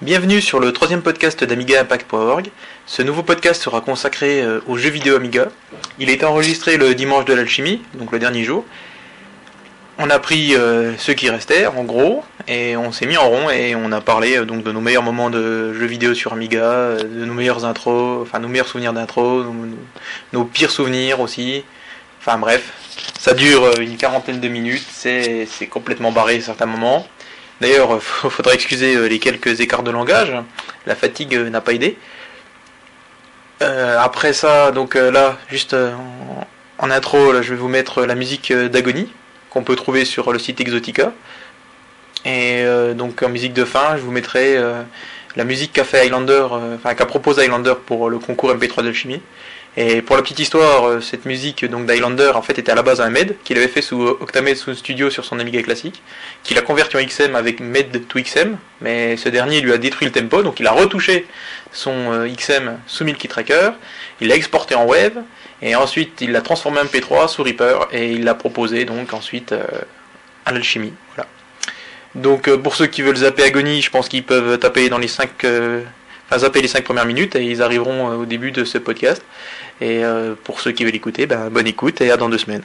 Bienvenue sur le troisième podcast d'AmigaImpact.org. Ce nouveau podcast sera consacré euh, aux jeux vidéo Amiga. Il été enregistré le dimanche de l'alchimie, donc le dernier jour. On a pris euh, ceux qui restaient, en gros, et on s'est mis en rond et on a parlé euh, donc de nos meilleurs moments de jeux vidéo sur Amiga, de nos meilleures intros, enfin nos meilleurs souvenirs d'intro, nos, nos pires souvenirs aussi. Enfin bref, ça dure une quarantaine de minutes, c'est complètement barré certains moments. D'ailleurs, il faudrait excuser euh, les quelques écarts de langage. La fatigue euh, n'a pas aidé. Euh, après ça, donc là, juste en, intro, je vais vous mettre la musique d'Agonie qu'on peut trouver sur le site Exotica. Et donc en musique de fin, je vous mettrai la musique qu'a fait Highlander, enfin qu'a proposé Highlander pour le concours MP3 d'alchimie. Et pour la petite histoire, euh, cette musique donc d'Highlander en fait était à la base un MED qu'il avait fait sous Octamed sous Studio sur son Amiga classique, qu'il a converti en XM avec MED to XM, mais ce dernier lui a détruit le tempo, donc il a retouché son euh, XM sous Milky Tracker, il l'a exporté en web, et ensuite il l'a transformé en MP3 sous Reaper, et il l'a proposé donc ensuite euh, à l'alchimie. Voilà. Donc pour ceux qui veulent zapper Agony, je pense qu'ils peuvent taper dans les 5 enfin, zapper les 5 premières minutes et ils arriveront au début de ce podcast. Et euh, pour ceux qui veulent écouter, ben, bonne écoute et à dans deux semaines.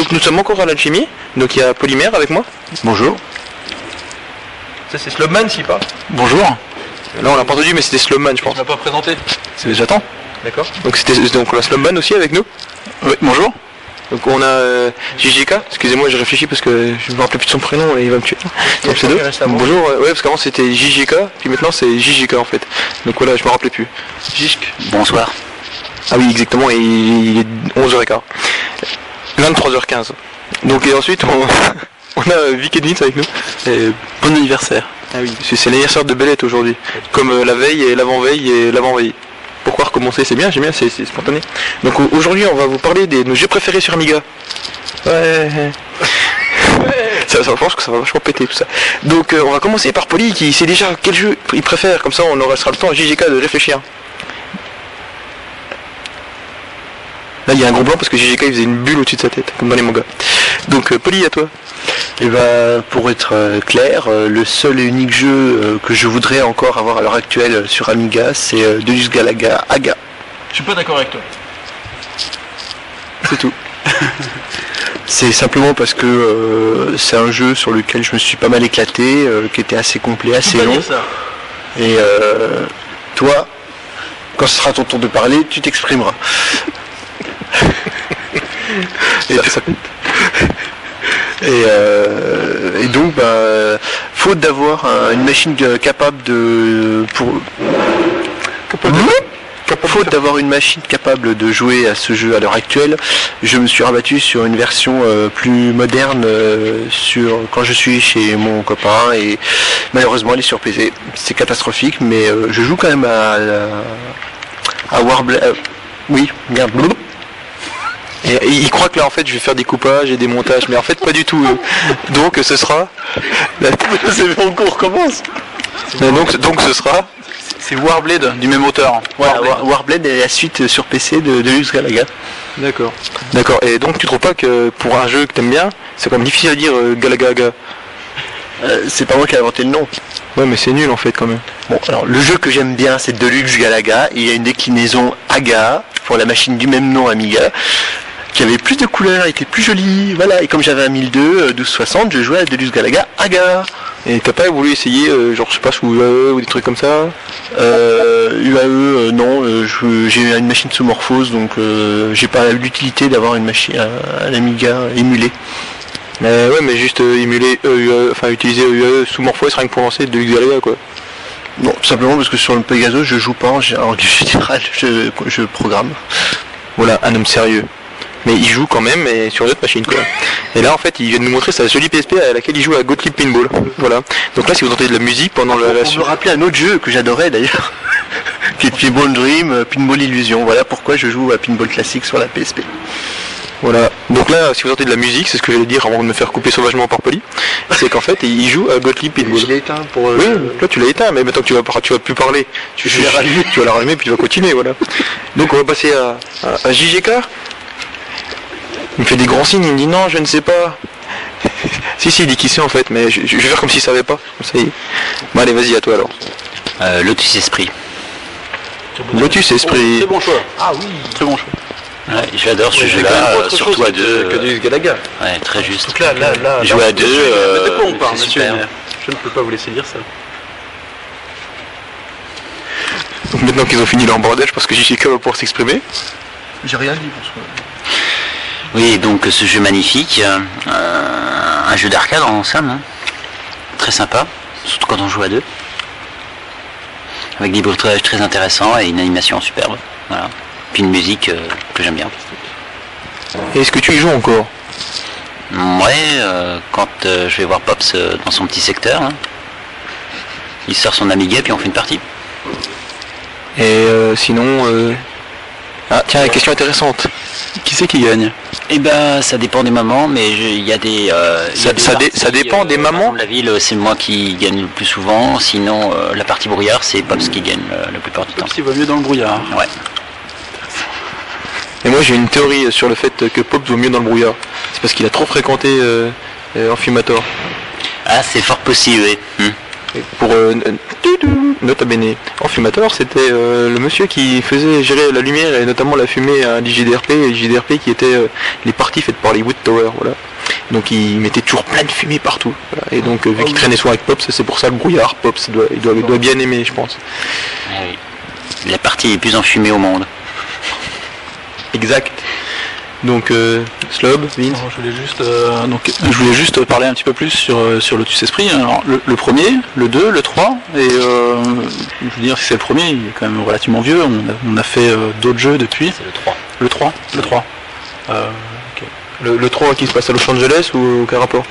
Donc, nous sommes encore à l'alchimie. Donc il y a Polymère avec moi. Bonjour. Ça c'est Slowman si pas. Bonjour. Là on l'a pas entendu mais c'était Slowman je pense. Tu m'as pas présenté. C'est j'attends. D'accord. Donc c'était donc on a Slowman aussi avec nous. Oui, bonjour. Donc on a euh, JJK, excusez-moi je réfléchis parce que je me rappelle plus de son prénom et il va me tuer. Donc, c'est deux. Bonjour, euh, ouais parce qu'avant c'était JJK, puis maintenant c'est JJK en fait. Donc voilà, je me rappelais plus. JJK. Bonsoir. Ah oui exactement, et il est 11h15. 23h15. Donc et ensuite on, on a Vic Edwins avec nous. Et bon anniversaire. Ah oui, c'est l'anniversaire de Bellette aujourd'hui. Comme euh, la veille et l'avant-veille et l'avant-veille. Pourquoi recommencer C'est bien, j'aime bien, c'est spontané. Donc au- aujourd'hui, on va vous parler de nos jeux préférés sur Amiga. Ouais. Ça, ça, je pense que ça va vachement péter tout ça. Donc euh, on va commencer par Poli qui sait déjà quel jeu il préfère, comme ça on aura sera le temps à JJK de réfléchir. Là il y a un gros blanc parce que JJK il faisait une bulle au-dessus de sa tête, comme dans les mangas. Donc euh, Poli à toi. Et ben, pour être euh, clair, euh, le seul et unique jeu que je voudrais encore avoir à l'heure actuelle sur Amiga, c'est Deus Galaga Aga. Je suis pas d'accord avec toi. C'est tout. c'est simplement parce que euh, c'est un jeu sur lequel je me suis pas mal éclaté, euh, qui était assez complet, assez long. dire ça. Et euh, toi, quand ce sera ton tour de parler, tu t'exprimeras. Et, et, euh, et donc, bah, faute d'avoir un- une machine euh, capable de pour Faute d'avoir une machine capable de jouer à ce jeu à l'heure actuelle, je me suis rabattu sur une version euh, plus moderne euh, sur quand je suis chez mon copain et malheureusement elle est sur PC. C'est catastrophique, mais euh, je joue quand même à, à Warblade. euh, oui, merde. Et il croit que là en fait je vais faire des coupages et des montages, mais en fait pas du tout. euh. Donc ce sera. C'est bon qu'on recommence. Donc, donc ce sera. C'est Warblade du même auteur. War- Warblade est la suite sur PC de, de Lux Galaga. D'accord. D'accord. Et donc tu trouves pas que pour un jeu que t'aimes bien, c'est quand même difficile à dire euh, Galagaga. Euh, c'est pas moi qui ai inventé le nom. Ouais mais c'est nul en fait quand même. Bon, alors le jeu que j'aime bien, c'est Deluxe Galaga. Il y a une déclinaison AGA pour la machine du même nom Amiga, qui avait plus de couleurs, était plus jolie. Voilà, et comme j'avais un 1002, euh, 1260, je jouais à Deluxe Galaga AGA. Et t'as pas voulu essayer euh, genre je sais pas sous UAE ou des trucs comme ça Euh, UAE, euh, non, euh, j'ai une machine sous morphose, donc euh, j'ai pas l'utilité d'avoir une machine, un, un Amiga émulé. Mais ouais mais juste euh, émuler, euh, UAE, enfin utiliser UAE sous Morphos rien que pour lancer de Galaga quoi. Non, tout simplement parce que sur le Pegaso, je joue pas en, en général, je, je programme. Voilà, un homme sérieux. Mais il joue quand même, mais sur une autre machine quoi. Et là en fait il vient de nous montrer sa jolie PSP à laquelle il joue à Gottlieb Pinball. Voilà. Donc là si vous entendez de la musique pendant la, la On me rappeler un autre jeu que j'adorais d'ailleurs, qui est Pinball Dream, euh, Pinball Illusion. Voilà pourquoi je joue à Pinball classique sur la PSP. Voilà. Donc là, si vous entendez de la musique, c'est ce que j'allais dire avant de me faire couper sauvagement par Poli, c'est qu'en fait, il joue à Gottlieb Pitbull. l'ai éteint pour. Oui, là tu l'as éteint, mais maintenant que tu vas, tu vas plus parler, tu, Je vais tu vas la rallumer puis tu vas continuer, voilà. Donc on va passer à, à, à JGK. Il me fait des grands signes, il me dit non, je ne sais pas. si, si, il dit qui c'est en fait, mais je, je vais faire comme s'il savait pas. Comme ça, il- Bon allez, vas-y, à toi alors. Euh, Lotus Esprit. Lotus Esprit. Très bon choix. Ah oui. Très bon choix. Ouais, j'adore ce jeu-là, surtout chose à deux. que, que euh, du Galaga. Ouais, très juste. Donc là, là, là. Jouer là, à deux, euh, mais de quoi on parle, c'est monsieur super. Je ne peux pas vous laisser dire ça. Donc maintenant qu'ils ont fini leur bordel, je pense que JGK va pouvoir s'exprimer. J'ai rien dit pour ça. Oui, donc ce jeu magnifique, euh, un jeu d'arcade en somme, hein. très sympa, surtout quand on joue à deux, avec des bruitages très intéressants et une animation superbe, voilà. Puis une musique euh, que j'aime bien. Est-ce que tu y joues encore? Ouais, euh, quand euh, je vais voir Pops dans son petit secteur, hein. il sort son Amiga puis on fait une partie. Et euh, sinon... euh, Ah tiens, question intéressante. Qui c'est qui gagne? Eh ben, ça dépend des moments, mais il y a des. euh, il y Ça- a des ça dé- parties, ça dépend des par moments exemple, La ville, euh, c'est moi qui gagne le plus souvent. Sinon, euh, la partie brouillard, c'est Pops qui gagne euh, la plupart du temps. Comme s'il va mieux dans le brouillard. Ouais. Et moi j'ai une théorie sur le fait que Pop vaut mieux dans le brouillard. C'est parce qu'il a trop fréquenté euh, euh, Amphimator. Ah, c'est fort possible. oui. Hmm. Pour euh, Nota bene. Enfumator, c'était euh, le monsieur qui faisait gérer la lumière et notamment la fumée à l'IGDRP, et l'IGDRP qui était euh, les parties faites par les Wood Tower, voilà. Donc il mettait toujours plein de fumée partout. voilà. Et donc euh, vu qu'il traînait souvent avec Pops, c'est pour ça le brouillard, Pops doit, il doit, il doit bien aimer, je pense. Ah. La partie les plus enfumée au monde. Exact. Donc euh, Slob, Vince. Alors, je voulais juste, euh, donc, je voulais juste parler un petit peu plus sur, euh, sur Lotus Esprit. Alors, le, le premier, le 2, le 3, et euh, je veux dire, si c'est le premier, il est quand même relativement vieux. On a, on a fait euh, d'autres jeux depuis. C'est le 3. Le 3 Le 3. Euh, Le, le 3 qui se passe à Los Angeles ou aucun rapport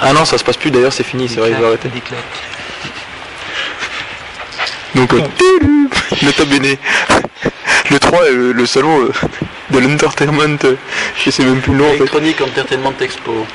Ah non, ça se passe plus d'ailleurs, c'est fini, c'est vrai, il va arrêter. Donc, euh, nota bene. Le 3 est le, le salon euh, l'entertainment, je sais même plus le Entertainment Expo.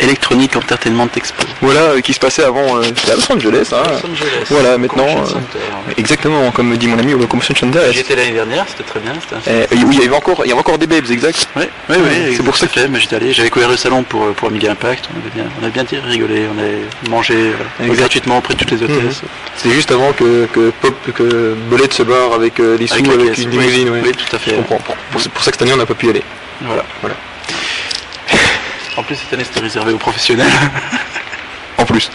Electronic Entertainment Expo. Voilà, euh, qui se passait avant, euh, à Los Angeles. Hein. Los Angeles. Voilà, maintenant, euh, Center. Exactement, comme dit mon ami au Convention Center. J'y étais l'année dernière, c'était très bien. Euh, oui, il y avait encore, il y avait encore des babes, exact. Oui, oui, oui, c'est pour ça que j'étais allé, j'avais couvert le salon pour, pour Amiga Impact. On avait bien, on a bien rigolé, on a mangé euh, gratuitement auprès de toutes les hôtesses. C'est juste avant que, que Pop, que Bolette se barre avec euh, les sous, Avec une oui, limousine. ouais. oui, tout à fait. Je comprends. Pour, pour ça que cette année on n'a pas pu y aller. Voilà. Voilà. En plus, cette année, c'était réservé aux professionnels. En plus.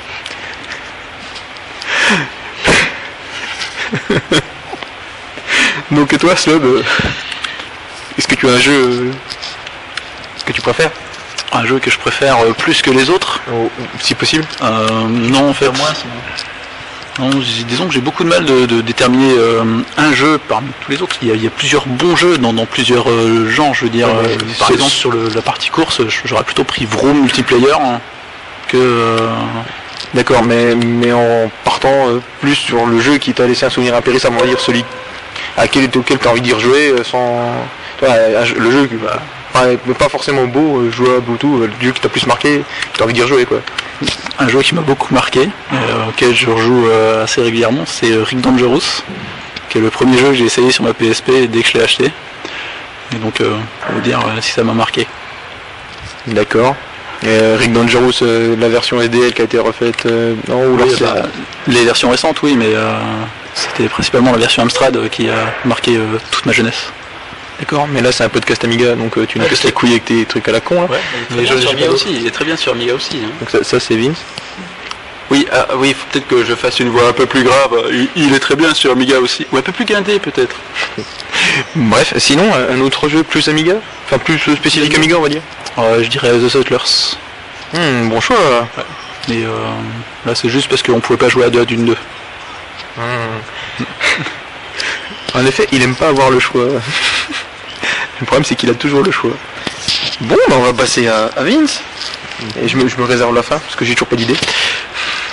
Donc et toi, Slob, euh, est-ce que tu as un jeu euh, que tu préfères? Un jeu que je préfère euh, plus que les autres. Ou Si possible. Non, en fait. Non, disons que j'ai beaucoup de mal de, de déterminer euh, un jeu parmi tous les autres. Il y a, il y a plusieurs bons jeux dans, dans plusieurs euh, genres. Je veux dire, Ouais, euh, par exemple sur le- la partie course, j'aurais plutôt pris Vroom multiplayer hein, que. D'accord, mais, mais en partant plus sur le jeu qui t'a laissé un souvenir impérissable, on va dire celui à quel, auquel tu as envie d'y rejouer sans. le jeu qui Pas, forcément beau, euh, jouable ou tout, euh, le jeu qui t'a plus marqué, que tu as envie d'y rejouer quoi. un jeu qui m'a beaucoup marqué, euh, auquel je rejoue euh, assez régulièrement, c'est Rick Dangerous, qui est le premier jeu que j'ai essayé sur ma PSP dès que je l'ai acheté. Et donc, euh, pour vous dire euh, si ça m'a marqué. D'accord. Euh, Rick Dangerous, euh, la version SDL qui a été refaite, euh, non, ou Oui, bah, les versions récentes, oui, mais euh, c'était principalement la version Amstrad qui a marqué euh, toute ma jeunesse. D'accord, mais là c'est un podcast Amiga, donc euh, tu nous casses les couilles avec tes trucs à la con là. mais jeux sur j'ai Amiga pas aussi, il est très bien sur Amiga aussi. hein. Donc ça, ça, c'est Vince. Oui, ah, oui, il faut peut-être que je fasse une voix un peu plus grave. Il, il est très bien sur Amiga aussi. Ou un peu plus guindé peut-être. Bref, sinon un autre jeu plus Amiga, enfin plus spécifique Amiga on va dire? Euh, je dirais The Settlers. Hmm, bon choix. Mais euh, là c'est juste parce qu'on pouvait pas jouer à deux à d'une deux. En effet, il aime pas avoir le choix. le problème c'est qu'il a toujours le choix. Bon, bah, on va passer à, à Vince. Et je me, je me réserve la fin parce que j'ai toujours pas d'idée.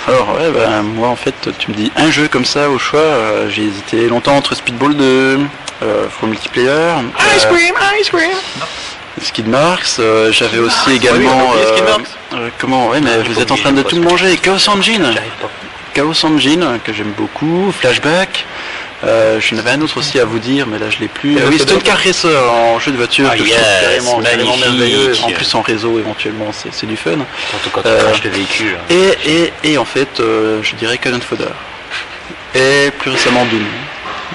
Alors ouais, ben, moi en fait, tu me dis un jeu comme ça au choix, euh, j'ai hésité longtemps entre Speedball 2, euh, Multiplayer, euh, cream, ice cream. Skid Marks, euh, j'avais aussi également... euh, euh, comment Ouais, mais vous êtes en train de tout manger. Chaos Engine Chaos Engine, que j'aime beaucoup, Flashback. Euh, je n'avais un autre aussi à vous dire, mais là je l'ai plus. Euh, oui, Racer Stone Car Racer en jeu de voiture, Ah, que je trouve merveilleux. En plus en réseau éventuellement, c'est c'est du fun. Surtout quand craches le véhicule. Et, et, et en fait, euh, je dirais Cannon Fodder. Et plus récemment Doom.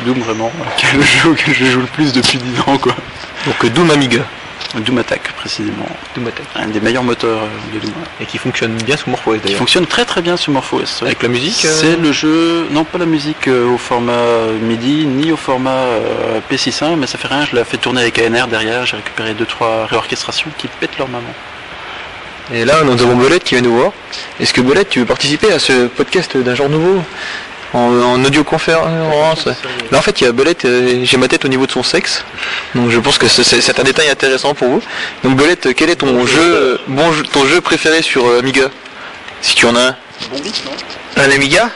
Doom vraiment, qui est le jeu auquel je joue le plus depuis 10 ans quoi. Donc Doom Amiga. Doom Attack précisément. Doom Attack. Un des meilleurs moteurs euh, de Doom. Et qui fonctionne bien sous MorphOS Qui d'ailleurs. fonctionne très très bien sur MorphOS. Avec la musique euh, C'est le jeu, non pas la musique euh, au format MIDI, ni au format euh, P61, mais ça fait rien, je l'ai fait tourner avec ANR derrière, j'ai récupéré 2-3 réorchestrations qui pètent leur maman. Et là, nous avons Bolette qui vient nous voir. Est-ce que Bolette, tu veux participer à ce podcast d'un genre nouveau? En, en audioconférence Là, en fait, il y a Bolette, euh, j'ai ma tête au niveau de son sexe. Donc, je pense que c'est- un détail intéressant pour vous. Donc, Bolette, quel est ton jeu, bon, jeu- ton jeu préféré sur euh, Amiga? Si tu en as un. Bon bis, non? Un Amiga?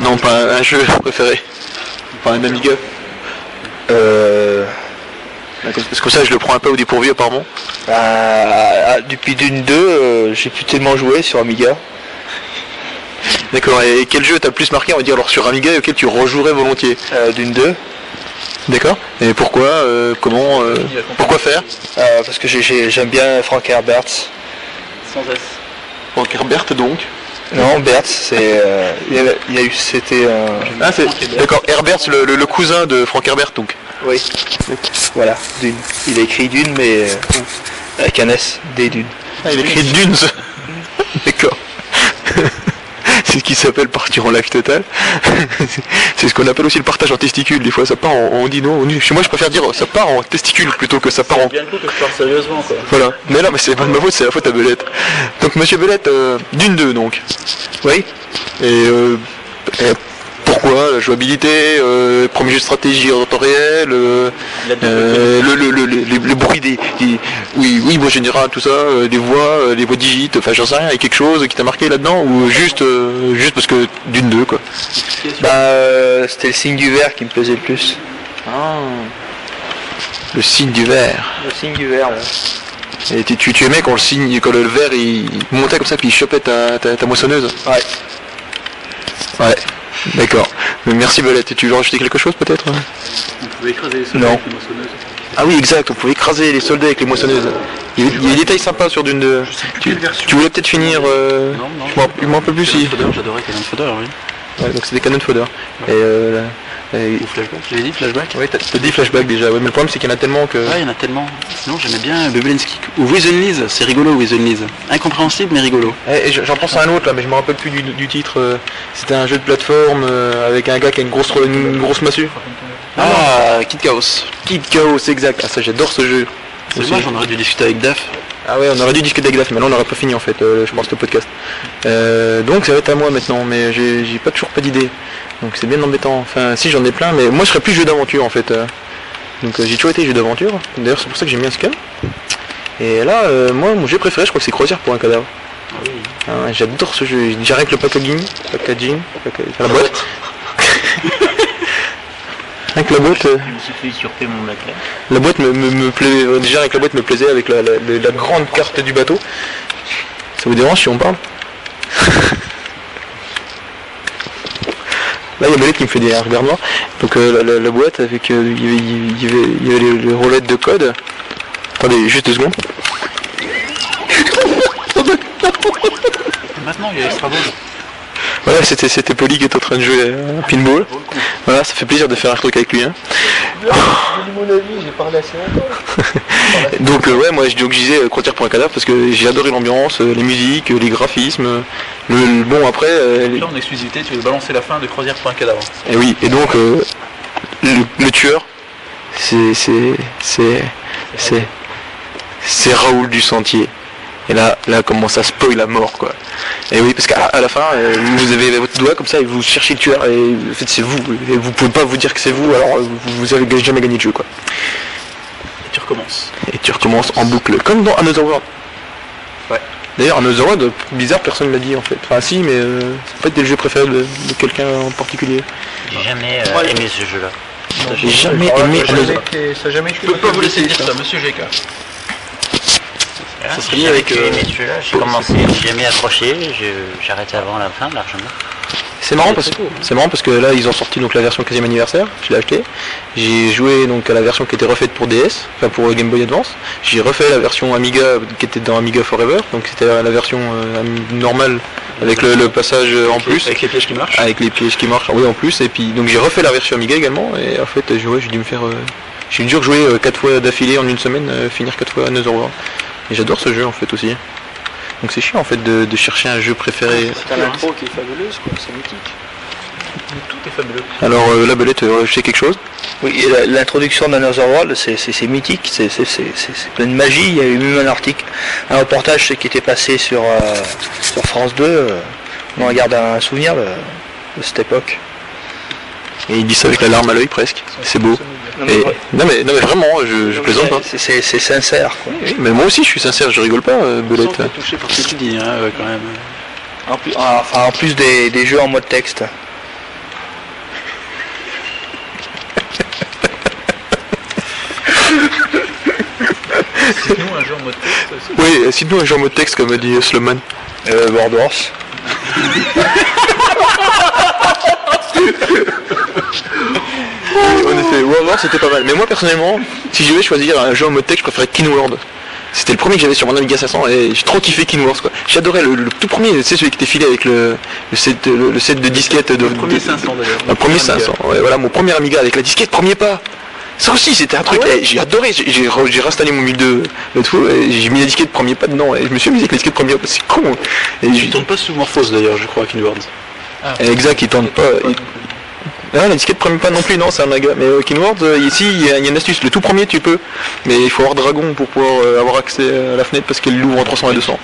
Non, pas un, un jeu préféré. Pas un Amiga. Euh, Parce que ça, je le prends un peu au dépourvu, apparemment. bah, ah, depuis Dune 2, euh, j'ai plus tellement joué sur Amiga. D'accord, et quel jeu t'a le plus marqué, on va dire, alors sur Amiga et auquel tu rejouerais volontiers Euh, Dune 2, D'accord. Et pourquoi euh, Comment euh, Pourquoi faire euh, parce que j'ai- j'ai- j'aime bien Frank Herbert. Sans S. Frank Herbert donc. Non, Bert, c'est. euh, il y a- a eu. C'était. un- Ah, c'est d'accord. Herbert, le, le- le cousin de Frank Herbert, donc. Oui. Voilà, Dune. Il a écrit Dune, mais. euh, avec un S, des Dunes. Ah, il écrit Dunes. D'accord. C'est ce qui s'appelle partir en live total. C'est ce qu'on appelle aussi le partage en testicules. Des fois, ça part en, on dit non. on- Chez moi, je préfère dire ça part en testicules plutôt que ça part en. Bien le coup que je parle sérieusement quoi. Voilà. Mais là, mais c'est pas de ma faute, c'est la faute à Belette. Donc, Monsieur Belette, euh, d'une deux donc. Oui. Et, euh, et pourquoi la jouabilité, euh, premier jeu de stratégie en temps réel, euh, euh, le, le, le, le, le- le bruit des, des- oui, oui, moi général, tout ça, euh, des voix, euh, les voix digites, enfin j'en sais rien, il y a quelque chose qui t'a marqué là-dedans ou juste, euh, juste parce que d'une deux quoi. Bah, euh, c'était le signe du verre qui me plaisait le plus. Le signe du verre. Le signe du verre, là. Et tu, tu, tu aimais quand le signe, quand le verre il, il montait comme ça puis il chopait ta, ta, ta moissonneuse? Ouais. Ouais. D'accord. Merci Belette. Tu veux rajouter quelque chose peut-être? On pouvait écraser les Non. avec les moissonneuses. Ah oui, exact, on pouvait écraser les soldats avec les moissonneuses. Il y a, il y a des détails sympas sur d'une de... Tu, quelle version. tu voulais peut-être finir... Euh... Non, non. Je m'en- rappelle plus si... J'adorais Cannon Fodder, oui. Ouais, donc c'était Cannon Fodder. Et euh... et- Ou Flashback, j'avais dit Flashback Ouais, t'as dit flashback déjà, ouais, mais le problème c'est qu'il y en a tellement que... Ouais, il y en a tellement. Sinon, j'aimais bien Bebelensky. Ou Wizenliz, c'est rigolo, Wizenliz. Incompréhensible, mais rigolo. Eh, et j'en pense à un autre là, mais je me rappelle plus du, du titre. euh, C'était un jeu de plateforme euh, avec un gars qui a une grosse, une grosse massue. Ah, Kid Chaos. Kid Chaos, exact. Ah ça j'adore ce jeu. C'est dommage, on aurait dû discuter avec Daf. Ah ouais, on aurait dû discuter avec Daf, mais là on n'aurait pas fini en fait, euh, je pense, le podcast. Euh, donc ça va être à moi maintenant, mais j'ai j'ai pas toujours pas d'idée. Donc c'est bien embêtant. Enfin, si j'en ai plein, mais moi je serais plus jeu d'aventure en fait. euh. Donc euh, j'ai toujours été jeu d'aventure. D'ailleurs c'est pour ça que j'aime bien ce cas. Et là, euh, moi mon jeu préféré, je crois que c'est Croisière pour un cadavre. Ah ouais, J'adore ce jeu. Déjà avec le packaging, packaging, packaging la boîte. avec la boîte. euh, Je me suis fait usurper mon laquelle. la boîte me, me, me plaît, déjà avec la boîte me plaisait avec la, la, la- la grande carte du bateau. Ça vous dérange si on parle? Là il y a Belette qui me fait des regards noirs. Donc euh, la, boîte avec euh, il y avait, les, roulettes de code. Attendez juste deux secondes. Maintenant, il y a Extra. Voilà c'était c'était Poli qui est en train de jouer à pinball. Voilà ça fait plaisir de faire un truc avec lui. Hein. mon avis, j'ai parlé assez longtemps. Donc euh, ouais moi je, donc, je disais euh, Croisière pour un cadavre parce que j'ai adoré l'ambiance, euh, les musiques, euh, les graphismes. euh, Le, le- bon après euh, les- Là, en exclusivité, tu veux balancer la fin de Croisière pour un cadavre. Et oui, et donc euh, le, le tueur, c'est c'est c'est c'est Raoul du Sentier. Et là, là commence à spoil à mort quoi. Et oui, parce qu'à à la fin, euh, vous avez votre doigt comme ça et vous cherchez le tueur et en fait c'est vous. Et vous pouvez pas vous dire que c'est vous, alors euh, vous, vous avez jamais gagné de jeu quoi. Et tu recommences. Et tu recommences en boucle, comme dans Another World. Ouais. D'ailleurs, Another World, bizarre, personne ne l'a dit en fait. Enfin si, mais euh, c'est pas des jeux préférés de, de quelqu'un en particulier. J'ai jamais euh, aimé ce jeu-là. J'ai jamais aimé Another Ça n'a jamais été. Je peux pas vous laisser dire ça, monsieur GK. Ça serait j'ai mieux avec, jamais euh, aimé. J'ai commencé, j'ai jamais accroché. je- J'ai arrêté avant la fin largement. C'est marrant parce c'est marrant parce que là ils ont sorti donc la version 15e anniversaire, je l'ai acheté. J'ai joué donc à la version qui était refaite pour DS, enfin pour Game Boy Advance. J'ai refait la version Amiga qui était dans Amiga Forever, donc c'était la version euh, normale avec le, le passage euh, en plus, Avec les pièges qui marchent. avec les pièges qui marchent, oui en plus. Et puis donc j'ai refait la version Amiga également et en fait j'ai ouais, j'ai dû me faire, euh, j'ai dû rejouer euh, quatre fois d'affilée en une semaine, euh, finir quatre fois Another World. Et j'adore ce jeu en fait aussi. Donc c'est chiant en fait de, de chercher un jeu préféré. T'as l'intro qui est fabuleuse, quoi. C'est mythique. Tout est fabuleux. Alors euh, la belette, euh, je sais quelque chose? Oui, l'introduction d'Another World, c'est c'est- c'est mythique, c'est c'est- c'est- c'est- c'est plein de magie. Il y a eu même un article, un reportage c'est qui était passé sur, euh, sur France 2. euh, on en garde un souvenir de, de cette époque. Et il dit ça avec la larme à l'œil presque. C'est beau. Non, mais Et- non, mais, non mais vraiment, je, je plaisante pas. C'est- sincère. Quoi. Oui, mais moi aussi je suis sincère, je rigole pas, euh, Belette. Touché par ce que tu dis, hein, euh, quand même. En plus, enfin, en plus des, des jeux en mode texte. Sinon, un jeu en mode texte, Oui, sinon un genre mot de texte comme dit euh, Sloman. Euh. En effet, Warlord c'était pas mal. Mais moi personnellement, si je devais choisir un jeu en mode texte, je préférais Kin World. C'était le premier que j'avais sur mon Amiga 500 et j'ai trop kiffé King Wars quoi. J'adorais le, le tout premier, tu sais celui qui était filé avec le, le set, le, le set de disquettes de Le premier de- 500 d'ailleurs. Le premier 500, ouais, voilà mon premier Amiga avec la disquette premier pas. Ça aussi c'était un truc, eh, j'ai adoré, j'ai réinstallé mon 1002 l'autre fois et j'ai mis la disquette premier pas dedans et je me suis amusé avec la disquette premier pas, c'est con. Et Il j'ai- tourne pas sous Morphose d'ailleurs, je crois, Kinward. Exact, il tourne pas. il- Ah, la disquette premier pas non plus, non, c'est un maga. Mais euh, Kinward, euh, ici, il y, a il y a une astuce. Le tout premier, tu peux. Mais il faut avoir Dragon pour pouvoir euh, avoir accès à la fenêtre parce qu'elle l'ouvre en 300 et 200.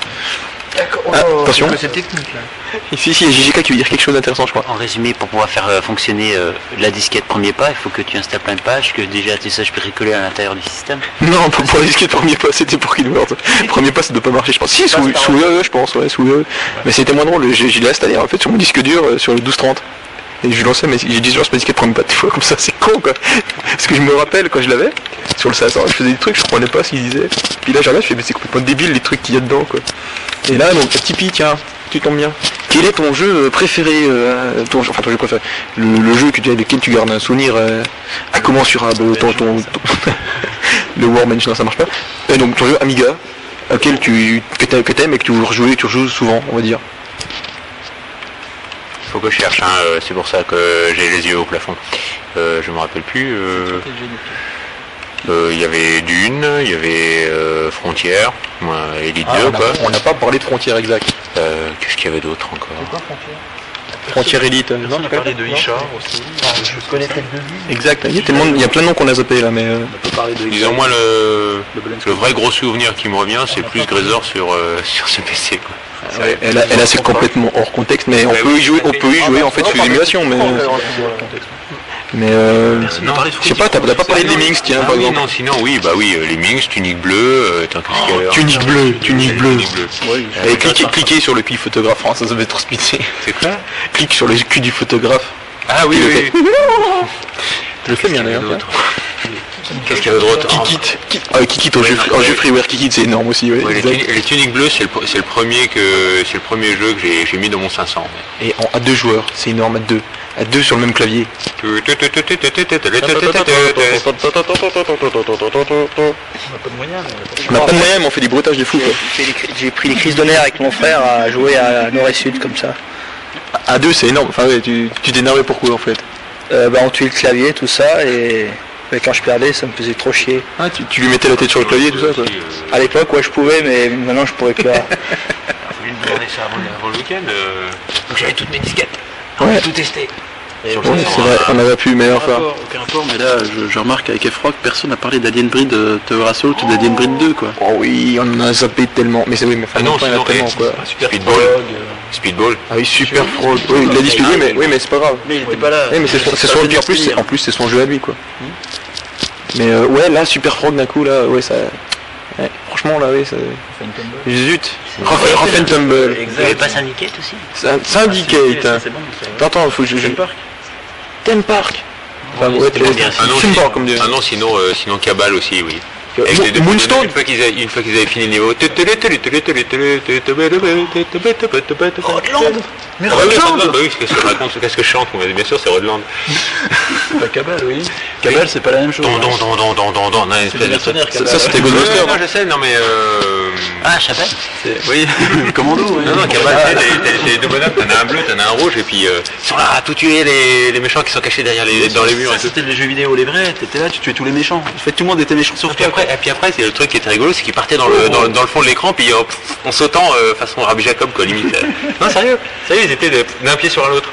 Ah, attention. C'est technique là. Ici, ici, il y a JGK qui veut dire quelque chose d'intéressant, je crois. En résumé, pour pouvoir faire euh, fonctionner euh, la disquette premier pas, il faut que tu installes plein de pages, que déjà tes sages bricolés à l'intérieur du système. Non, pour, pour la disquette premier pas, c'était pour Kinward. Premier pas, ça doit pas marcher, je pense. Si, sous, sous UE, je pense, ouais, sous UE. Mais c'était moins drôle. J'ai j'ai l'ai installé en fait sur mon disque dur, euh, sur le 1230. Et je lançais, mais j'ai dit genre, c'est pas disquette premier pas, des fois, comme ça, c'est con, quoi. Parce que je me rappelle, quand je l'avais, sur le 500, je faisais des trucs, je comprenais pas ce qu'il disait. Puis là, j'arrive, je fais, mais c'est complètement débile, les trucs qu'il y a dedans, quoi. Et là, donc, Tipeee, tiens, tu tombes bien. Quel est ton jeu euh, préféré, euh, ton, enfin, ton jeu préféré, le, le jeu que tu, avec lequel tu gardes un souvenir euh, incommensurable, ton, ton, ton- le Warbench, non, ça marche pas. Et donc, ton jeu Amiga, auquel tu, que t'a- que t'aimes et que tu veux rejouer, tu rejoues souvent, on va dire. Faut que je cherche, hein, euh, c'est pour ça que j'ai les yeux au plafond. Euh, je me rappelle plus. euh, euh, Il y avait Dune, il y avait euh, Frontière, Elite 2 quoi. on n'a pas parlé de frontières exactes. Euh, Qu'est-ce qu'il y avait d'autre encore Frontière Elite. euh, on a parlé de Isha aussi. Exact, il y, a tellement de- il y a plein de noms qu'on a zappé là, mais euh, On peut parler de Disons moi le, vrai gros souvenir qui me revient c'est plus Grazor sur, euh, sur ce PC quoi. Ouais, elle, a, elle a c'est complètement hors contexte, mais on peut oui, y jouer, on peut y jouer en fait sous émulation, mais mais euh, Non, parler de je sais pas, t'as pas parlé de Lemmings, tiens Ah par oui, exemple. non, sinon oui, bah oui, euh, les Minx, tunique bleue, euh, avait Tunique bleue, tunique bleue. Et cliquez, cliquez sur le cul du photographe, hein, ça ça va être trop speedé. C'est quoi Clique sur le cul du photographe. Ah oui, oui, fait oui. Je le fais bien d'ailleurs. Qu'est-ce qu'il y avait d'autre Ah, Kikit, Ki- ah, Kikit en jeu, en jeu freeware, Kikit c'est énorme aussi, ouais, Ouais, les, tuniques bleues, c'est le, pr- c'est le premier que c'est le premier jeu que j'ai mis dans mon 500. Et en, à deux joueurs, c'est énorme à deux. À deux sur le même clavier. On n'a pas de moyens, mais on fait des bruitages de fou. J'ai pris les crises de nerfs avec mon frère à jouer à Nord et Sud comme ça. À deux, c'est énorme. Enfin, ouais, tu tu t'énervais pourquoi en fait? Euh, bah, on tuait le clavier, tout ça, et mais quand je perdais, ça me faisait trop chier. Ah, tu, tu lui mettais la tête sur le clavier, tout ça quoi. À l'époque, ouais, je pouvais, mais maintenant, je pourrais plus. là. ça avant, le- avant le week-end. euh, Donc j'avais toutes mes disquettes. Ouais. Tout testé. Sur le Ouais, 500, c'est vrai, euh, on avait pu, enfin. rapport, aucun rapport, mais là, je, je remarque avec F-Rock, personne n'a parlé d'Alien Breed euh, Tower Assault ou d'Alien Breed 2, quoi. Oh oui, on en a zappé tellement. Mais c'est oui, mais enfin, Ah non, tellement quoi. Speedball. Speedball. Ah oui, super fraude. Oui, il a dit Speedball, mais oui, mais c'est pas grave. Mais il était pas là. Oui, mais c'est son, c'est son en plus, c'est- en plus c'est son jeu à lui quoi. Mais euh, ouais, là Super Frog d'un coup là, ouais ça. ouais, franchement là, oui, ça. Zut. Rough and Tumble. Il n'y avait pas Syndicate aussi Syn- Syndicate. C'est bon, c'est Attends, attends, faut que je. je- Park. Theme Park. Enfin, ouais, c'était bien, Ah non, Theme sinon, Park comme ah non, sinon, euh, sinon Cabal aussi, oui. Avec les deux- Moonstone Une fois qu'ils avaient, une fois qu'ils avaient fini le niveau. Rodland Mais Ah bah oui, bah oui, qu'est-ce que je raconte, qu'est-ce que je chante, bien sûr, c'est Rodland. Pas Cabal, oui. Cabal, c'est pas la même chose. Don, don, don, don, don, don, non, Ça, c'était ouais, moi je sais, non mais euh... Ah, Chapelle Oui, Commando, oui. Non, non, Cabal, t'as- les deux bonhommes, t'en as un bleu, t'en as un rouge, et puis euh, ils sont là à tout tuer les, les méchants qui sont cachés derrière les, dans les murs c'était les jeux vidéo, les vrais. T'étais là, tu tuais tous les méchants. En fait, tout le monde était méchant Et sauf puis toi. après, et puis après c'est le truc qui était rigolo, c'est qu'ils partaient dans le, dans, le- dans le fond de l'écran, puis en sautant euh, façon Rabbi Jacob, quoi, limite. non, sérieux, sérieux, ils étaient d'un pied sur l'autre.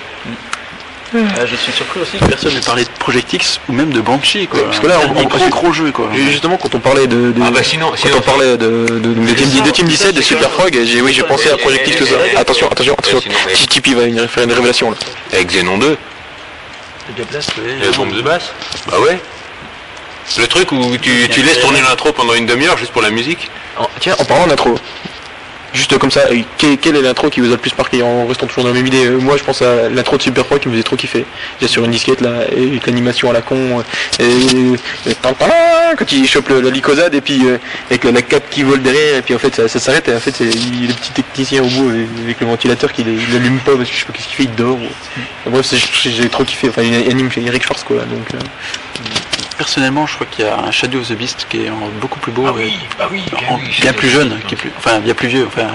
Ah, je suis surpris aussi que personne n'ait parlé de Project X ou même de Banshee, quoi. Parce que là, on- un on- gros gros jeu, quoi. Et Justement, quand on parlait de, de- Ah bah sinon, quand sinon on parlait de, de, de, de Team, de Team 17, de Super Frog, j'ai oui, j'ai pensé à Project X tout ça. Attention, attention, attention. Tipeee va venir faire une révélation là. avec Xenon 2, Le les bombes de basse. Bah ouais. Le truc où tu, tu laisses tourner l'intro pendant une demi-heure juste pour la musique. En- Tiens, en parlant d'intro, juste comme ça, euh, quelle, est l'intro qui vous a le plus marqué en restant toujours dans la même idée? Euh, Moi, je pense à l'intro de Super Frog qui me faisait trop kiffer. J'ai sur une disquette là, et l'animation à la con, euh, et, tintin, quand il chope le- la lycosade, et puis euh, avec la, la cape qui vole derrière, et puis en fait ça, s'arrête, et en fait il- le petit technicien au bout euh, avec le ventilateur qui il allume pas parce que je sais pas qu'est-ce qu'il fait, il dort. ou- Bref, j'ai trop kiffé. Enfin, il anime Eric Schwartz quoi, donc. euh, personnellement, je crois qu'il y a un Shadow of the Beast qui est en- beaucoup plus beau, Ah et oui, ah oui, en- oui, bien plus jeune, qui est plus, enfin bien plus vieux. Enfin,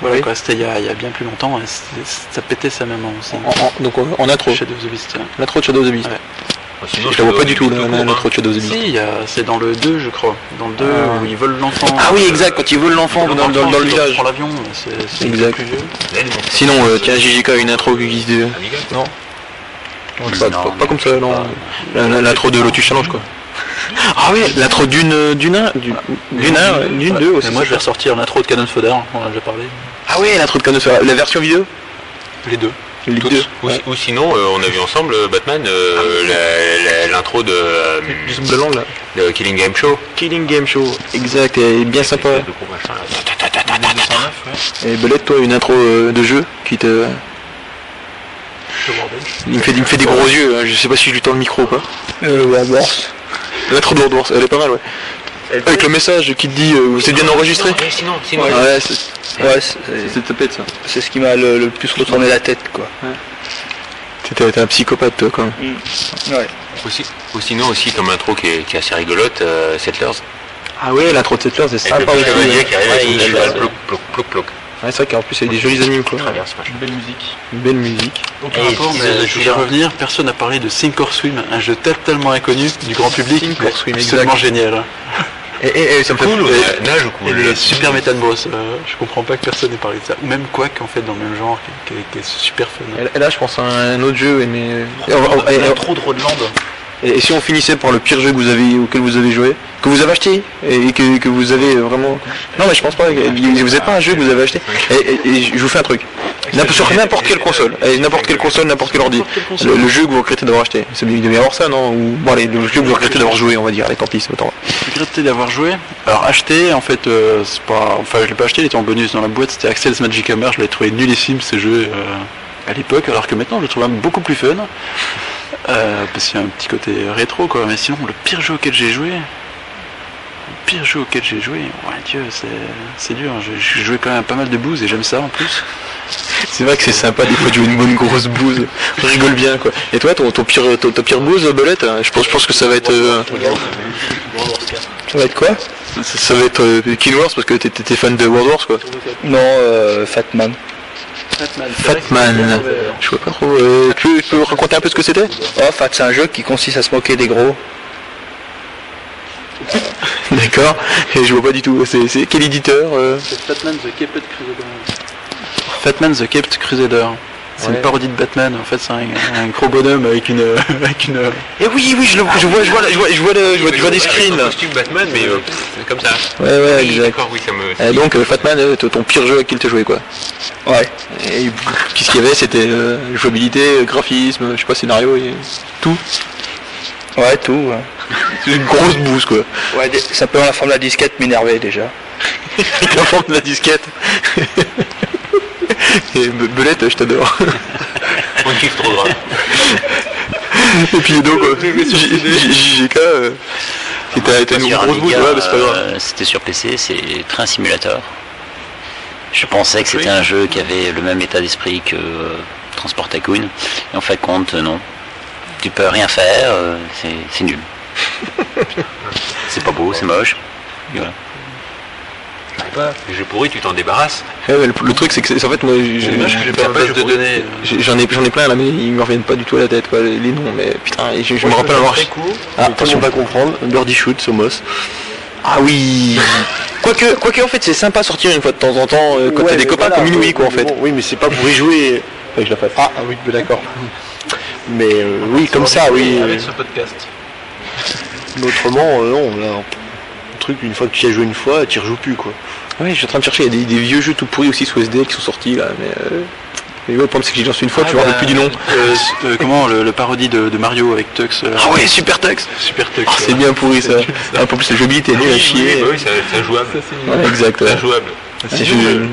voilà Oui. quoi, c'était il, y a- il y a bien plus longtemps. et ça pétait sa maman aussi. En- en- donc en intro. Shadow of the Beast. L'intro de Shadow of the Beast. Ouais. Sinon, je la vois pas du tout, the la- l'intro de Shadow of the Si, Beast. a- c'est dans le 2, je crois. Dans le 2, Ah. où ils volent l'enfant. Ah oui, exact, quand ils volent l'enfant dans, dans- dans le village. L'avion, c'est Exact. plus vieux. Là, Sinon, euh, tiens, JJK a une intro qui se... Non Non, pas, comme ça, non. L'intro de Lotus Challenge, quoi. Ah oui, l'intro d'une d'une un- d'une d'une un, ouais, d'une deux aussi. Mais moi, je vais ressortir l'intro de Cannon Fodder, on en a déjà parlé. Ah oui, l'intro de Canos, la version vidéo Les deux. Les deux. Ou, Ouais. ou sinon, euh, on a vu ensemble euh, Batman, euh, la- l'intro de, euh, langue, là. de Killing Game Show. Killing Game Show. Exact, et bien sympa. Et Belette, toi, une intro euh, de jeu qui te... Il me fait, il me fait des gros yeux, hein, je sais pas si je lui tends le micro ou pas. Euh, Wars. L'intro de elle est pas mal, ouais. Avec le message qui te dit, euh, c'est bien enregistré Ouais, sinon, sinon. Ouais, c'est Ouais, c'est- c'est ta pète, ça. c'est ce qui m'a le, le plus retourné la tête, quoi. T'es t'es un psychopathe, toi, quand même. Ouais. Aussi, ou sinon aussi comme intro qui est, qui est assez rigolote, euh, Settlers. Ah ouais, l'intro de Settlers, c'est sympa le aussi. chevalier Ouais, qui arrive avec Ouais, son il- cheval, ouais. ploc, ploc, ploc, c'est vrai qu'en plus, il y a des jolis animes, quoi. Machin. Belle musique. Une belle musique. Aucun Et rapport, mais je voulais revenir, personne n'a parlé de Sink or Swim, un jeu totalement inconnu du grand public, Sink or Swim, absolument génial. Et, et, et ça me fait Cool, et- ouais, nage ou Et cool les Super Metal Bros, euh, je comprends pas que personne n'ait parlé de ça. Ou même Quack en fait dans le même genre, qui, qui est- qui est super fun. Et là, je pense à un autre jeu, mais... Et, on va- et- et- trop de Rodland. Et- si on finissait par le pire jeu que vous avez, auquel vous avez joué, que vous avez acheté, et que, que vous avez vraiment... Non, mais je pense pas, vous n'avez pas un jeu que vous avez acheté. Et, je vous fais un truc. Sur n'importe quelle console, n'importe quelle console, n'importe quel ordi. Le, jeu que vous regrettez d'avoir acheté. C'est il devait y avoir ça, non Ou bon, allez, le jeu que vous regrettez d'avoir joué, on va dire. Allez, tant pis, c'est autant. regretté d'avoir joué. Alors acheté, en fait, euh, c'est pas, enfin je l'ai pas acheté, il était en bonus dans la boîte. C'était Axel's Magic Hammer. Je l'ai trouvé nullissime ce jeu euh, à l'époque, alors que maintenant je le trouve beaucoup plus fun. Euh, parce qu'il y a un petit côté rétro quoi. Mais sinon, le pire jeu auquel j'ai joué, le pire jeu auquel j'ai joué, ouais Dieu, c'est, c'est dur. J'ai, j'ai joué quand même pas mal de booze et j'aime ça en plus. C'est vrai que c'est sympa des fois de jouer une bonne grosse bouse. On rigole bien, quoi. Et toi, ton, ton pire, ton, ton pire bouse, Belette hein, je pense, je pense que ça va être... euh, Ça va être quoi? Ça, ça va être euh, King Wars, parce que t'es- t'étais fan de World Wars, quoi. Non, euh, Fatman. Fatman. Je vois pas trop... euh, tu, peux, tu peux raconter un peu ce que c'était? Oh, Fat, c'est un jeu qui consiste à se moquer des gros. D'accord. Et je vois pas du tout. C'est quel éditeur euh? C'est Fatman the Caped Crusader. Fatman the Caped Crusader. C'est Ouais. une parodie de Batman. En fait, c'est un, un gros bonhomme avec une, avec une, Eh oui, oui, je, le, je vois, je vois, je vois, je vois, le- je vois, je vois des screens là. costume Batman, mais euh, comme ça. Ouais, ouais, Oui, exact. D'accord, oui, ça me. Et donc, euh, Fatman, euh, ton pire jeu à qui t'as joué, quoi. Ouais. Et puis ce qu'il y avait, c'était euh, jouabilité, graphisme, je sais pas, scénario, et tout. Ouais, tout. ouais. C'est une grosse bouse, quoi. Ouais, des- simplement la forme de la disquette m'énervait déjà. Avec la forme de la disquette. Et Be- Belette, je t'adore. On kiffe trop grave. Et puis donc, J- J- JGK, euh, qui t'a été une grosse ouais, c'est pas grave. euh, C'était sur PC, c'est Train Simulator. Je pensais que c'était un jeu qui avait le même état d'esprit que euh, Transport Tycoon. Et en fait, compte, non. Tu peux rien faire, c'est- nul. c'est pas beau, c'est moche. Voilà. Les jeux pourris, tu t'en débarrasses. Ouais, mais le, le truc, c'est que, c'est- en fait, moi, pas J'en ai, j'en ai plein là, mais ils me reviennent pas du tout à la tête, quoi, les, les noms, mais putain, et je, je me rappelle avoir. Ah, attention, va comprendre. Birdie Shoot, Somos. Ah oui Quoique, quoique en fait c'est sympa sortir une fois de temps en temps euh, quand t'as des copains comme minuit quoi en fait. oui, mais c'est pas pour y jouer. Je la fasse. Ah, oui, d'accord. Mais euh, oui, comme ça, oui. Avec ce podcast. mais autrement, euh, non, là, un truc, une fois que tu y as joué une fois, tu y rejoues plus, quoi. Ouais, je suis en train de chercher, il y a des, des vieux jeux tout pourris aussi sous SD qui sont sortis là, mais... Euh... ouais, le problème c'est que j'y lancé une fois, tu vois, plus du nom. Euh, euh, comment le, le parodie de, de Mario avec Tux euh, Ah ouais, Super Tux Super Tux. Ah, C'est bien pourri ça. Ah, en plus la jouabilité elle est à chier. Oui, oui, c'est c'est jouable. Ouais, exact. C'est ouais. jouable. C'est Euh,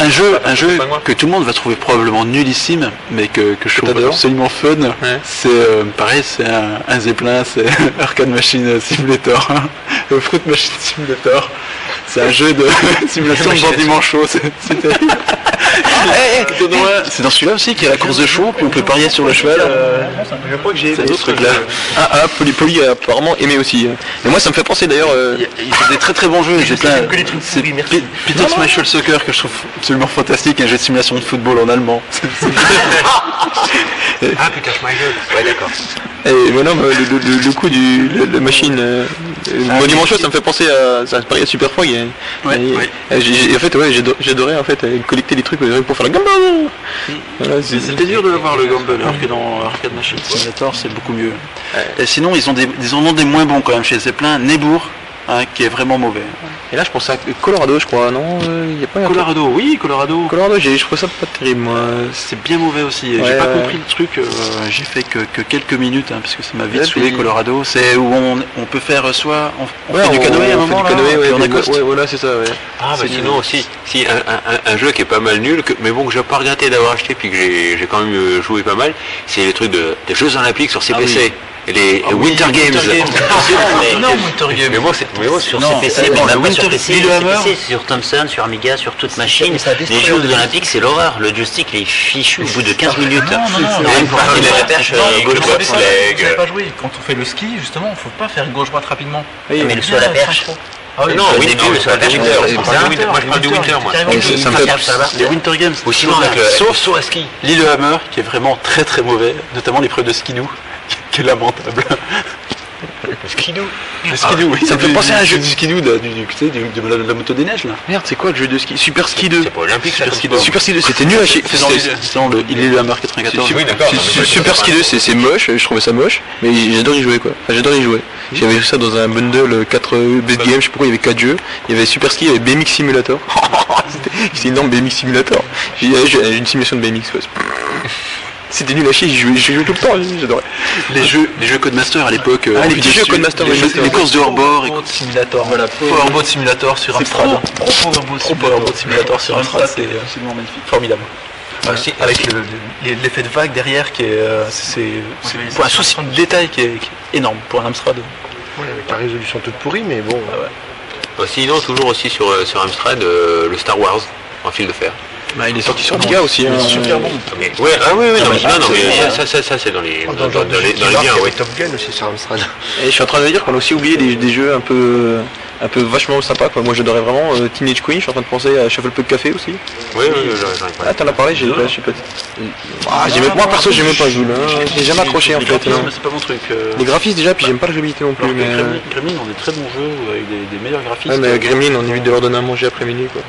un, un jeu, un jeu que tout le monde va trouver probablement nullissime, mais que, que je trouve absolument fun. C'est euh, pareil, c'est un, un Zeppelin, c'est Arcade Machine Simulator, euh, Fruit Machine Simulator. C'est un jeu de simulation de manchots, c'est c'est terrible. C'est dans celui-là aussi qu'il y a la course de chevaux, puis on peut parier sur le cheval. Je crois que j'ai aimé ce truc-là. Ah, ah, Poli, Poli a apparemment aimé aussi. Et moi, ça me fait penser d'ailleurs. euh, Il fait des très très bons jeux. J'ai plein. C'est Pe- Peter Schmeichel Soccer que je trouve absolument fantastique, un jeu de simulation de football en allemand. Ah putain, Schmeichel. Ouais, d'accord. Et voilà, le, le, coup du le, la machine euh, euh, Monument ça me fait penser à paraît à Super Frog. et- Ouais, et- ouais. et j'ai- j'ai- en fait, ouais, j'ado- j'adorais en fait collecter des trucs euh, pour faire la. Voilà, c'est- C'était dur de l'avoir le Gamble, alors que dans Arcade Machine Simulator c'est beaucoup mieux. Et sinon ils ont des, ils en ont des moins bons quand même chez Zeppelin. Nebourg, hein, qui est vraiment mauvais. Et là, je pense à Colorado, je crois. Non, il y a pas. un Colorado, oui, Colorado. Colorado, j'ai- je trouve ça pas terrible, moi. C'est bien mauvais aussi. Ouais, j'ai pas ouais. compris le truc. euh, j'ai fait que, que quelques minutes, hein, parce que ça m'a vite saoulé puis- Colorado. C'est où on, on peut faire soit on, on Ouais, fait du canoë à un on fait moment du là, canoë, puis ouais, on mais- accoste. ouais, voilà, c'est ça, ouais. Ah bah sinon aussi, si un, un- un- un jeu qui est pas mal nul, que- mais bon que j'ai pas regretté d'avoir acheté puis que j'ai quand même euh, joué pas mal, c'est les trucs de, des Jeux Olympiques sur CPC. Et les Ah oui, Winter Games. Non, Winter Games. mais moi c'est mais moi, Sur Non, CPC, euh, le même pas sur Winter- PC. CPC, sur Thomson, sur Amiga, sur toute machine. mais Les jeux olympiques, c'est l'horreur. Le joystick, il est fichu au bout de 15 minutes. non, non, non, Rien non, que pour faire euh, pas, jouer. Quand on fait le ski, justement, faut pas faire gauche-droite rapidement. Oui, Mais le saut à la perche. Ah oui, non, oui, non, mais Winter, c'est moi, ça. je parle du Winter, moi, je parle du Winter, moi. Et ça- me Les Winter Games. Ou sinon Sauf à ski. Lillehammer, qui est vraiment très très mauvais, notamment l'épreuve de skidoo, qui est lamentable. Skidoo. Le skidoo, oui. Ça me fait penser à un jeu- du skidoo, de, du, du- tu sais, du- de, la, de la moto des neiges là. Merde, c'est quoi le jeu de ski? Super Ski 2. C'est pas olympique ça. Super Ski sport. Super Ski 2, c'était nul à chier. C'est dans, C'était- c'est dans le Lillehammer 94. Oui, d'accord. non, mais Su- ça, Super Ski pas- 2, c'est moche, je trouvais ça moche, mais j'adore y jouer quoi. Enfin, j'adore y jouer. J'avais vu ça dans un bundle 4 best game, je sais pas pourquoi il y avait 4 jeux. Il y avait Super Ski, il y avait BMX Simulator. C'était- C'était énorme BMX Simulator. J'ai j'ai une simulation de BMX quoi. C'était nul à chier, j'y jouais, j'y jouais tout le temps, j'adorais. Les jeux, les jeux Codemaster à l'époque. Ah, les puis petits dessus, jeux Codemaster, les, oui, jeux- c'est les vrai. courses de hors-bord. et- Simulator. Voilà, Powerboat Simulator sur Amstrad. Powerboat Simulator. Sur Amstrad, c'est absolument magnifique, formidable. Aussi, Avec le- le- l'effet de vague derrière qui est, euh, c'est, c'est pour un souci de détail qui est, énorme pour un Amstrad. avec la résolution toute pourrie, mais bon. Bah, Sinon, toujours aussi sur, euh, sur Amstrad, euh, le Star Wars en fil de fer. Bah, il est sorti sur Amiga aussi. hein. Super bon. Mais, ouais, ah oui, oui, non, mais, mais non, non, mais c'est- ça, ça, ça, c'est dans les, Dans, dans, dans les, dans les avait ouais. Top Gun aussi sur Amstrad. Et je suis en train de dire qu'on a aussi oublié des, des jeux un peu un peu vachement sympas quoi. Moi j'adorais vraiment euh, Teenage Queen, je suis en train de penser à Shuffle Café aussi. Oui, oui. Ah t'en as parlé, j'ai pas, je sais pas. Ah, moi perso j'aimais pas Joule, hein. j'ai jamais accroché en fait. hein. c'est pas mon truc. euh, Les graphismes déjà, puis j'aime pas la jouabilité non plus. Gremlin, ont des très bons jeux avec des, des meilleurs graphismes. ouais, mais Gremlin on évite de leur donner à manger après minuit quoi.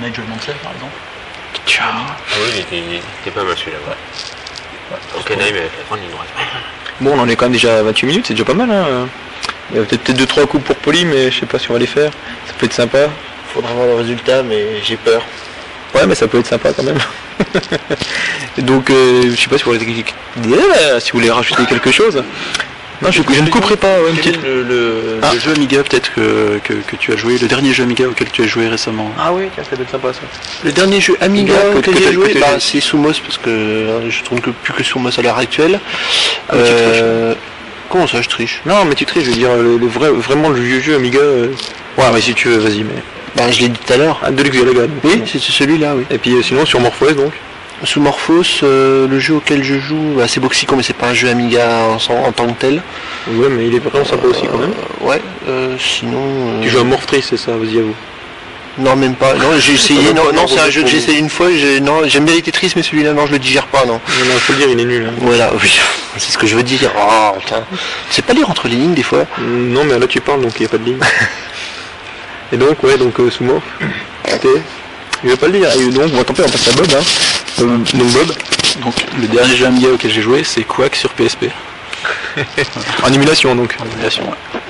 Nigel Mansell par exemple. Ah oui, il était, pas mal celui-là. Ouais. La grande ligne droite. Bon on en est quand même déjà à 28 minutes, c'est déjà pas mal hein. Il y a peut-être peut-être 2-3 coups pour Poli mais je sais pas si on va les faire. Ça peut être sympa. Faudra voir le résultat, mais j'ai peur. Ouais mais ça peut être sympa quand même. Donc euh, je sais pas si vous voulez, si vous voulez rajouter quelque chose. Non je, je ne couperai pas ouais, une Quel petite... est le, le- Ah. le jeu Amiga peut-être que, que, que tu as joué, le dernier jeu Amiga auquel tu as joué récemment Ah oui, tiens, ça doit être sympa ça. Le dernier jeu Amiga Que- auquel j'ai joué, bah, c'est Sumos parce que euh, je trouve que plus que Sumos à l'heure actuelle. Ah, Euh, Comment ça, je triche? Non mais tu triches, je veux dire le, le vrai, vraiment le vieux jeu Amiga. euh, Ouais mais si tu veux, vas-y mais. Bah, je l'ai dit tout à l'heure. Ah, Deluxe Galaga. Oui, c'est celui-là, oui. Et puis euh, sinon sur Morphos donc. Sous Morphos, euh, le jeu auquel je joue, bah, c'est Boxicon, mais c'est pas un jeu Amiga en, en tant que tel. Ouais mais il est vraiment sympa aussi quand même. Euh, ouais, euh, sinon. Tu joues à Morphtrix c'est ça, vas-y à vous. Non, même pas. Non, j'ai essayé. Non, non, c'est un jeu que j'ai essayé une fois. Non, j'aime bien les Tetris, mais celui-là, non, je le digère pas, non. Non, non, faut le dire, il est nul. hein. Voilà, oui. C'est ce que je veux dire. Oh, putain. C'est pas lire entre les lignes, des fois. Non mais là tu parles donc il n'y a pas de ligne. Et donc ouais donc euh, sous Morph. T'es. Il va pas le dire. Et donc bon tant pis on passe à Bob hein. Euh, donc Bob. Donc le dernier jeu Amiga auquel j'ai joué c'est Quack sur PSP. En émulation donc. En émulation, ouais.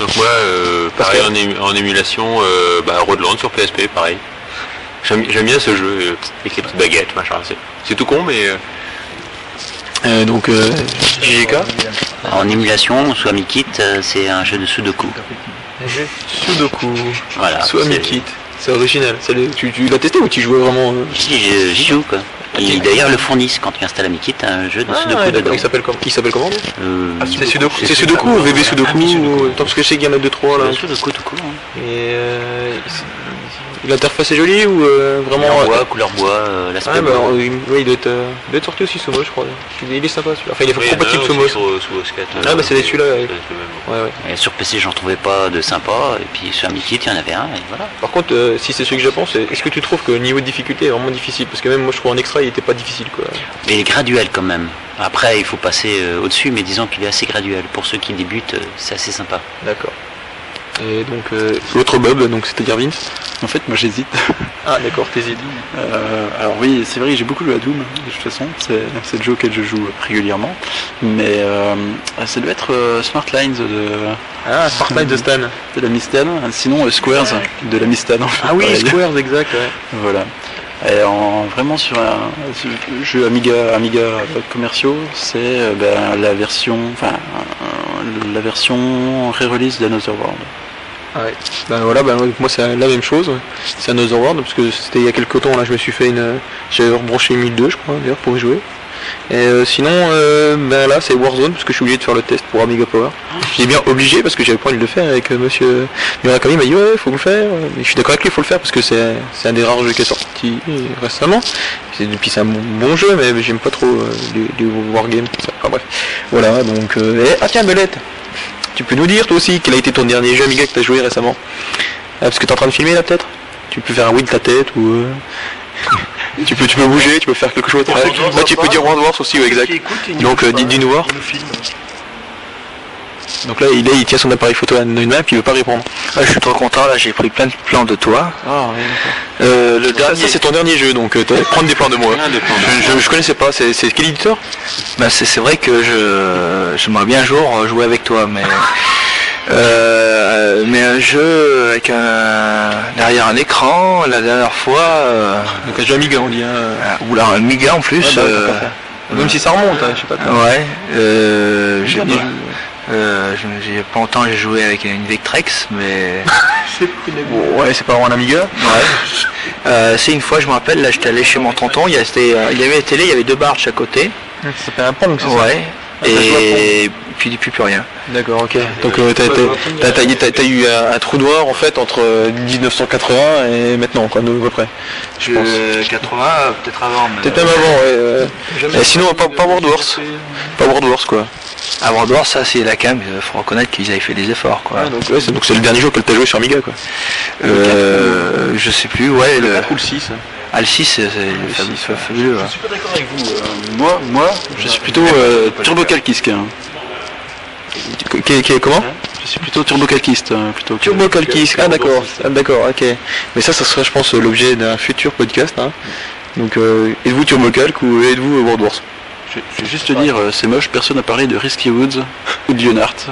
Donc moi, euh, pareil en, ému- en émulation, euh, bah, Roadland sur PSP, pareil. J'aime bien ce jeu, euh, avec les petites baguettes, machin. C'est- C'est tout con, mais euh, Euh, donc euh, JGK. En émulation, sous Amikit, euh, c'est un jeu de Sudoku. Sudoku. Voilà. Soit c'est- original. Le- Tu, tu l'as testé ou tu jouais vraiment euh Si, j'y joue quoi. Ils d'ailleurs le fournissent quand tu installes Amikit, un jeu de Ah, Sudoku dedans. Il s'appelle comment? Il s'appelle comment? Euh, C'est Sudoku. C'est Sudoku ou VB Sudoku Ah, ou- parce que je sais qu'il y en a deux trois là. le Sudoku tout court. hein. Et euh, L'interface est jolie ou euh, vraiment Couleur euh, bois, couleur bois, euh, l'aspect Ah bah, bois. euh, il, doit être, il doit être sorti aussi Somo je crois. Il, est sympa celui-là. Enfin il est Oui, compatible un Somo. sur- sous OS4, Ah, bah, c'est celui-là, ouais. c'est le même. Ouais, ouais. Et sur PC, j'en trouvais pas de sympa, et puis sur Amici, il y en avait un, et voilà. Par contre, euh, si c'est celui que je pense, est-ce que tu trouves que le niveau de difficulté est vraiment difficile? Parce que même moi je trouve en extra il était pas difficile quoi. Mais il est graduel quand même. Après, il faut passer euh, au-dessus, mais disons qu'il est assez graduel. Pour ceux qui débutent, c'est assez sympa. D'accord. Et donc euh, l'autre Bob, donc c'est-à-dire Vince. En fait, moi j'hésite. Ah d'accord, t'hésites. Euh, alors oui, c'est vrai, j'ai beaucoup joué à Doom, de toute façon, c'est c'est le jeu auquel je joue régulièrement. Mais euh, ça doit être euh, Smart Lines de, Ah, Sparklight de Stan. de la Mistad, sinon euh, Squares de la Mistad. en fait, Ah oui, pareil. Squares, exact. Ouais. Voilà. Et en, vraiment sur un sur un jeu Amiga, Amiga commerciaux, c'est ben, la version, enfin la version re-release d'Another World. Ouais. Ben voilà, ben moi c'est la même chose. C'est Another World parce que c'était il y a quelques temps là, je me suis fait une, j'avais rebranché 1002 je crois d'ailleurs pour y jouer. Et euh, sinon, euh, ben là c'est Warzone parce que je suis obligé de faire le test pour Amiga Power. J'ai bien obligé parce que j'avais pas envie de le faire avec euh, Monsieur Murakami. Il m'a dit ouais, faut le faire. Mais je suis d'accord avec lui, faut le faire parce que c'est un des rares jeux qui est sorti récemment. C'est depuis c'est un bon, jeu, mais j'aime pas trop euh, wargames. comme ça. Enfin bref, voilà donc. euh, et- ah tiens Belette, tu peux nous dire toi aussi quel a été ton dernier jeu Amiga que t'as joué récemment ah, Parce que t'es en train de filmer là peut-être Tu peux faire un oui de ta tête ou. euh, tu peux tu peux bouger, tu peux faire quelque chose. Ne Là, tu peux dire World Wars aussi, ouais, exact. Écoute, Donc, euh, dis-nous voir. Donc là il, est, il tient son appareil photo à une main puis il veut pas répondre. Ah, je suis trop content, là j'ai pris plein de plans de toi. Ah Euh, le Ça, dernier, ça, c'est ton dernier jeu donc euh, prendre des plans de moi. Plein de plans de Je, je, je connaissais pas, c'est c'est quel éditeur? Bah, c'est c'est vrai que je j'aimerais bien un jour euh, jouer avec toi, mais euh, mais un jeu avec un derrière un écran, la dernière fois, euh, Donc un jeu Amiga on dit. Hein. ou là un Amiga en plus. Ouais, bah, euh. Même si ça remonte, hein, je sais pas. ouais. Euh, j'ai Bien, j'ai- euh, pas longtemps j'ai joué avec une Vectrex, mais Bon, ouais, c'est pas vraiment un Amiga. Ouais. Euh, c'est une fois, je me rappelle, là j'étais allé chez mon tonton, il y, a- c'était, euh, il y avait la télé, il y avait deux barres de chaque côté. Ça s'appelle un pong, c'est ça Ouais. Ça à Et puis depuis plus rien. D'accord, ok. Donc euh, t'as, eu un, un trou noir en fait entre euh, 1980 et maintenant, quoi, à peu près. Je pense. 80, peut-être avant. Peut-être même avant, ouais. euh. Et sinon, pas, pas World Wars. Pas World Wars, quoi. À World War, ça c'est la cam, il faut reconnaître qu'ils avaient fait des efforts. Quoi. Ouais, donc ouais, c'est, le dernier jeu que t'as joué sur Amiga, quoi. Euh, je sais plus, ouais, le, ou le 6 ah, le 6, c'est, c'est fabuleux. ouais. Je suis pas d'accord avec vous. euh, moi, moi, je suis plutôt euh, turbo-calquiste. hein. Qui- qui- Comment Je suis plutôt turbo-calquiste. hein, plutôt Turbo Calquis. Ah d'accord, ah, d'accord, ok. Mais ça, ça serait, je pense, l'objet d'un futur podcast. Hein. Donc, euh, êtes-vous Turbo Calc ou êtes-vous World Wars? Je, je vais juste te dire, euh, c'est moche, personne n'a parlé de Risky Woods ou de Lionheart.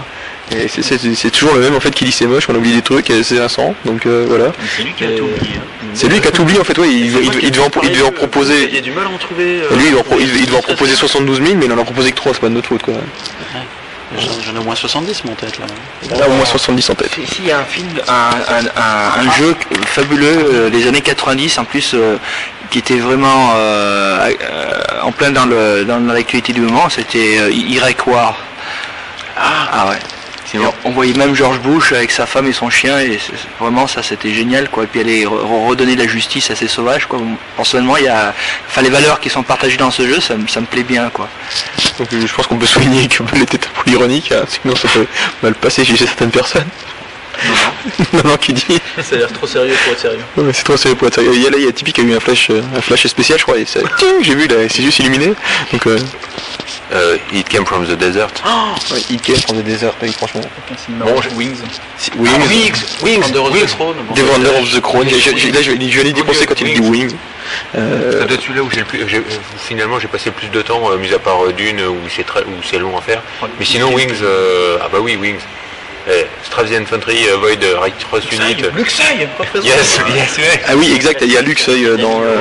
Et c'est, c'est- c'est toujours le même en fait qui dit c'est moche, on oublie des trucs, et c'est Vincent. Donc euh, voilà. C'est lui qui a tout oublié. C'est lui qui a tout oublié en fait, ouais, il, il- il devait, en, il devait en Il y proposer. a du mal à en trouver. Et lui, il, en pro- il- il devait en proposer 72 000, mais il en a proposé que 3, c'est pas de notre faute quoi. J'en j'en ai au moins 70 mon tête là. A au moins 70 en tête. Si, il y a un film, un, un, un- un jeu fabuleux euh, des années 90 en plus euh, qui était vraiment euh, euh, en plein dans le dans, l'actualité du moment, c'était euh, Iraq War. Ah, ouais. On, voyait même George Bush avec sa femme et son chien et vraiment ça c'était génial quoi. Et puis aller re- re- redonner de la justice à ces sauvages quoi. Personnellement il y a, enfin les valeurs qui sont partagées dans ce jeu ça, me- ça me plaît bien quoi. Donc je pense qu'on peut souligner que Bell était un peu ironique, hein, sinon ça peut mal passer chez certaines personnes. Non, non, qui dit Ça a l'air trop sérieux pour être sérieux. Ouais, c'est trop sérieux pour être sérieux. Il y a là, il y a Tipeee qui a eu un flash, euh, un flash spécial, je crois. Et ça, Ting j'ai vu là, c'est juste illuminé. Donc, euh, Euh, It Came From The Desert. ouais, Ikea prend des déserts, oui, franchement. Bon, Wings. Si- Wings, Wings, Under Wings, the Throne. bon, Defender of the Crown. J'ai- j'ai- Là, je je d'y dépenser quand il dit Wings. Euh, C'est peut-être celui-là où j'ai le plus, j'ai- finalement j'ai passé le plus de temps, euh, mis à part euh, Dune où c'est très, où c'est long à faire. Mais sinon Wings, euh, ah bah oui Wings. Eh, Straps the Infantry, euh, Void, euh, Right Cross Unit. Luxeuil. Yes, yes, ouais. Ah oui, exact, il y a Luxeuil euh, dans, euh,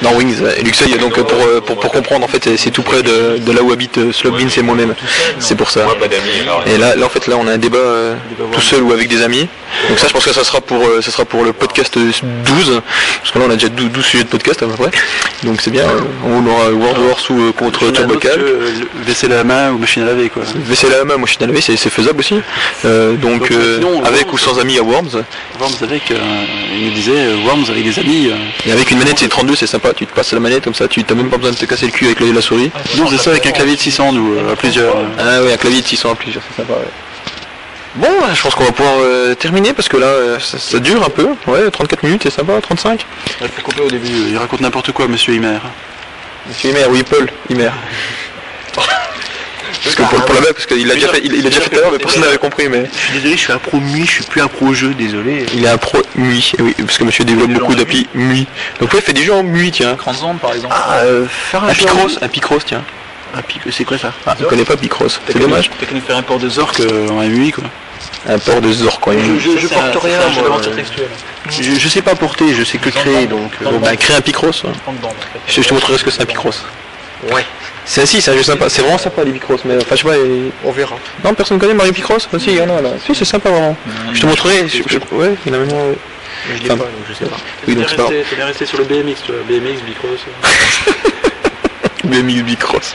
dans Wings. Et Luxeuil, donc euh, pour, euh, pour, pour comprendre, en fait, c'est- tout près de, de là où habite euh, Slobin, c'est moi-même. C'est pour ça. Moi, pas d'amis. alors. Et là, là, en fait, là, on a un débat euh, tout seul ou avec des amis. Donc ça, je pense que ça sera pour, euh, ça sera pour le podcast 12, parce que là on a déjà 12, 12 sujets de podcast à peu près. Donc c'est bien, euh, on aura World Wars ou euh, contre Turbocal. vaisselle à la main ou machine à laver quoi. Vaisselle à la main, machine à laver, c'est faisable aussi. Euh, donc Donc, sinon, avec Worms, ou sans amis à Worms. Worms avec, euh, il me disait Worms avec des amis. euh, Et avec une manette c'est 32, c'est sympa. Tu te passes la manette comme ça, tu t'as même pas besoin de te casser le cul avec la, la souris. Non, c'est ça avec un clavier de 600 nous, à plusieurs. Ah ouais, un clavier de 600 à plusieurs, c'est sympa. ouais. Bon, je pense qu'on va pouvoir euh, terminer parce que là, euh, ça, ça dure un peu. Ouais, 34 minutes, c'est sympa, 35. Il faut couper au début, il raconte n'importe quoi, monsieur Himer. Monsieur Himer, oui, Paul Himer. Parce que pour, pour la blague, parce qu'il l'a déjà fait, il, il l'a déjà fait tout à l'heure, mais personne n'avait compris. Mais Je suis désolé, je suis un pro MUI, je suis plus un pro jeu, désolé. il est un pro MUI, oui, parce que monsieur développe beaucoup d'applis MUI. Donc ouais, il fait des jeux en MUI, tiens. Par exemple. Ah, euh, faire un, Picross, un Picross, tiens. Un pic, c'est quoi ça Ah, je connais pas Picross, c'est dommage. T'as qu'à nous faire un port de Zork euh, en MUI quoi. Un port de Zor, quoi. Je, je porte rien, moi. Je, je sais pas porter, je sais que créer, donc. euh, Bon, bah, crée un Picross. Je, je te montrerai ce que c'est un Picross. Ouais. C'est si, c'est un jeu sympa. C'est vraiment sympa les Picross, mais enfin, je sais pas. et- On verra. Non, personne connaît Mario Picross Ah, Si, il y en a là. Si, c'est sympa vraiment. Je te montrerai. je- je- Ouais, il y en a même. Je l'ai Enfin, pas, donc je sais pas. Oui, donc c'est pas grave. T'es bien resté sur le BMX, tu vois. BMX, Bicross. BMX Bicross.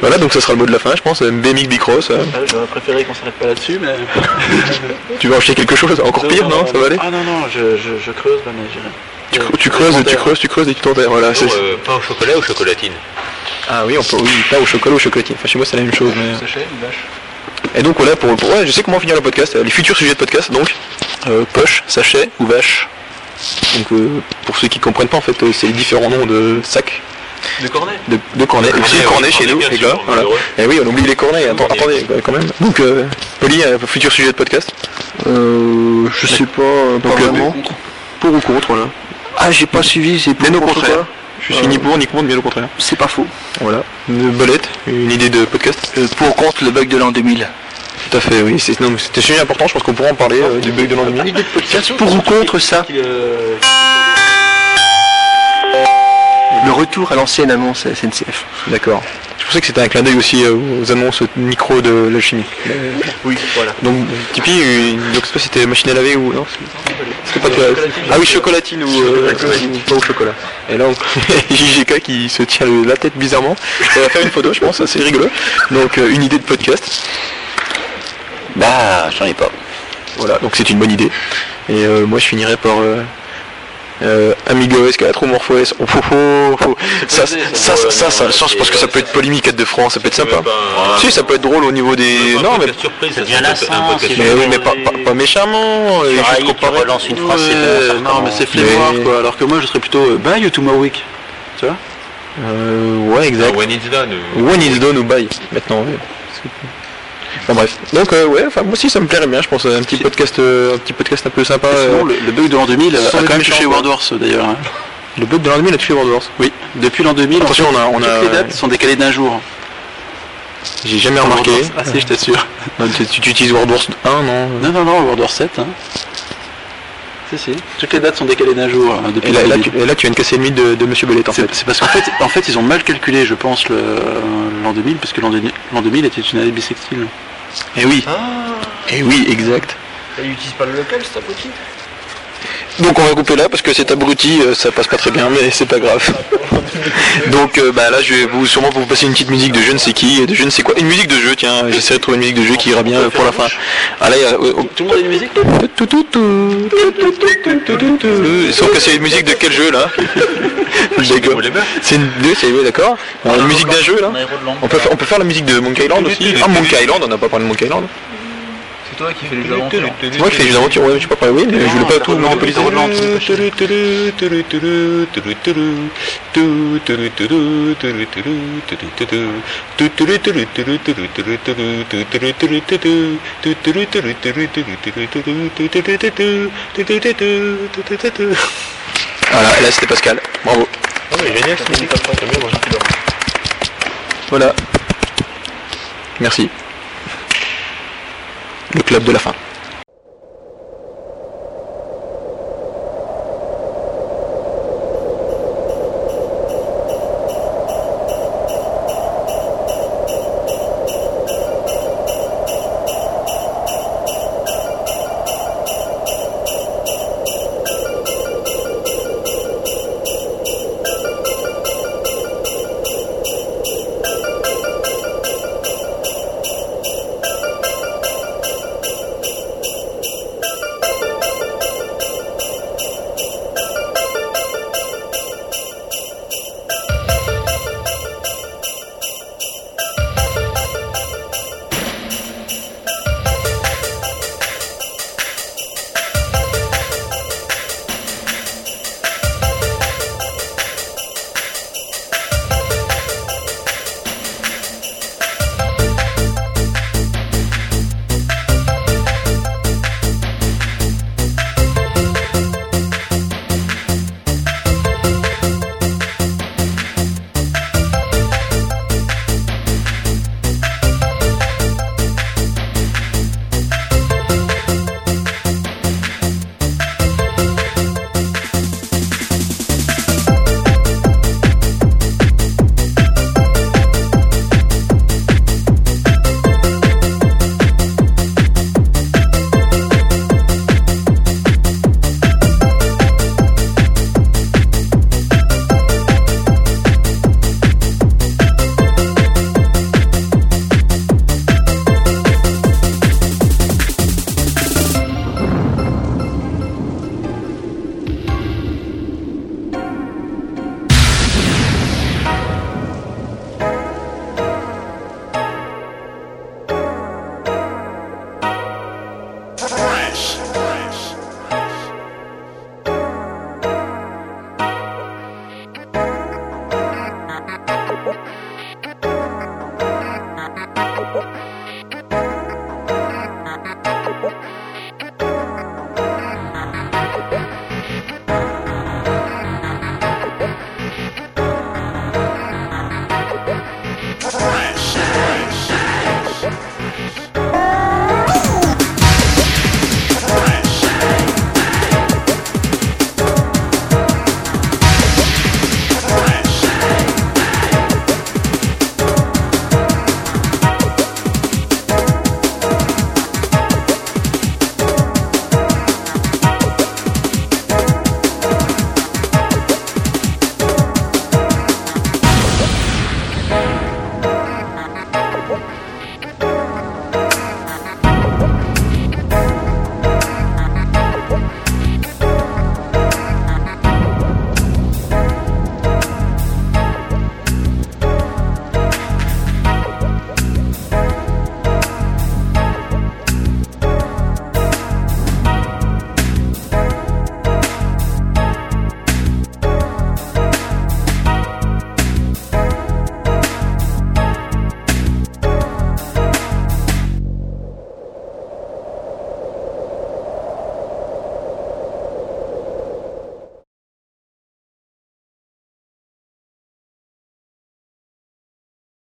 Voilà, donc ce sera le mot de la fin, je pense. BMX Bicross. euh. Ah, J'aurais préféré qu'on s'arrête pas là-dessus, mais. Tu veux acheter quelque chose Encore pire, non Ça va aller Ah non, non, je, je, je creuse là, mais j'irai. tu, creuses, tu creuses, tu creuses, tu creuses et tu t'enterres. Voilà, c'est- euh, pain au chocolat ou chocolatine Ah oui, on peut, oui, pas au chocolat ou chocolatine. Enfin, chez moi, c'est la même chose. Mais... Sachet, une vache. Et donc voilà, pour, pour- ouais, je sais comment finir le podcast. euh, Les futurs sujets de podcast, donc. Euh, poche, sachet ou vache Donc euh, pour ceux qui comprennent pas, en fait, euh, c'est les différents noms de sacs. De cornet De. Cornet, Aussi ouais, cornets chez cornet, nous, les gars. Voilà. Et oui, on oublie les cornets. Attends, Cornet. attendez, quand même. Donc, euh, Poli, un futur sujet de podcast. Euh, je sais pas, euh, pas Donc, euh, vraiment. Pour ou contre, voilà. Ah, j'ai pas suivi, c'est pour au contre quoi Je suis ni pour ni contre, bien au contraire. C'est pas faux. Voilà. Une bolette, une idée de podcast. Euh, pour ou contre le bug de l'an 2000 Tout à fait, oui. C'est non, mais c'était un sujet important, je pense qu'on pourra en parler euh, du bug de l'an 2000. Pour ou contre ça retour à l'ancienne annonce à SNCF. D'accord. Je pensais que c'était un clin d'œil aussi euh, aux annonces micro de la chimie. Oui, voilà. Donc, Tipeee, une... donc je sais pas si c'était machine à laver ou non C'était pas toi. Ah oui, chocolatine ou, euh, pas au chocolat. Et là, on... JGK qui se tient la tête bizarrement. On va faire une photo, je pense, c'est rigolo. Donc, euh, une idée de podcast. Bah, j'en ai pas. Voilà, donc c'est une bonne idée. Et euh, moi, je finirai par euh, euh, Amiga OS 4 ou MorphOS. Oh, oh, oh, oh. Ça, ça, ça, ça, ça, ça, je pense que ça peut être polémique 4 de France, ça peut être sympa. Si, ça peut être drôle au niveau des. Non, mais Mais oui, mais pas, pas, pas méchamment. euh, relances une phrase, non, mais c'est flemmoir Mais- quoi. Alors que moi, je serais plutôt euh, buy ou tomorrow week. Tu vois? Euh, ouais, exact. When it's done. One is done ou buy maintenant. ouais. Enfin bref. Donc euh, ouais, enfin moi aussi ça me plairait bien, je pense un petit podcast, euh, un petit podcast un peu sympa. Sinon, euh, le, le bug de l'an 2000 a quand même touché. World Wars d'ailleurs. hein. le bug de l'an 2000 a tué World Wars. Oui, depuis l'an 2000, Attention, on a, on a, toutes les dates sont décalées d'un jour. j'ai jamais remarqué. Wars- Ah si, je t'assure. Tu, utilises World Wars 1 non? Non, non, non, World War 7. Hein. Si, si. Toutes les dates sont décalées d'un jour hein, depuis Et là, l'an là, 2000. tu, et là, tu viens de casser le mythe de, de Monsieur Bellet en C'est fait. c'est parce qu'en fait, en fait, ils ont mal calculé, je pense, le- l'an 2000, parce que l'an 2000 l'an 2000 était une année bissextile. Eh oui. Ah. Eh oui, exact. Et il n'utilise pas le local, c'est pas donc on va couper là parce que cet abruti euh, ça passe pas très bien mais c'est pas grave. Donc euh, bah là je vais vous sûrement vous passer une petite musique de je ne sais qui de je ne sais quoi. Une musique de jeu tiens, j'essaierai de trouver une musique de jeu qui ira bien euh, pour la fin. Allez, tout le monde a une musique Sauf que c'est une musique de quel jeu là C'est une deux, d'accord Une musique d'un jeu là on peut, faire, on peut faire la musique de Monkey Island aussi. Ah Monkey Island, on n'a pas parlé de Monkey Island. C'est toi qui fais les aventures. C'est moi qui fais des aventures, ouais, je sais pas parler, oui, mais je voulais pas tout monopoliser. Voilà, là c'était Pascal, bravo. Voilà. Merci. Le club de la fin.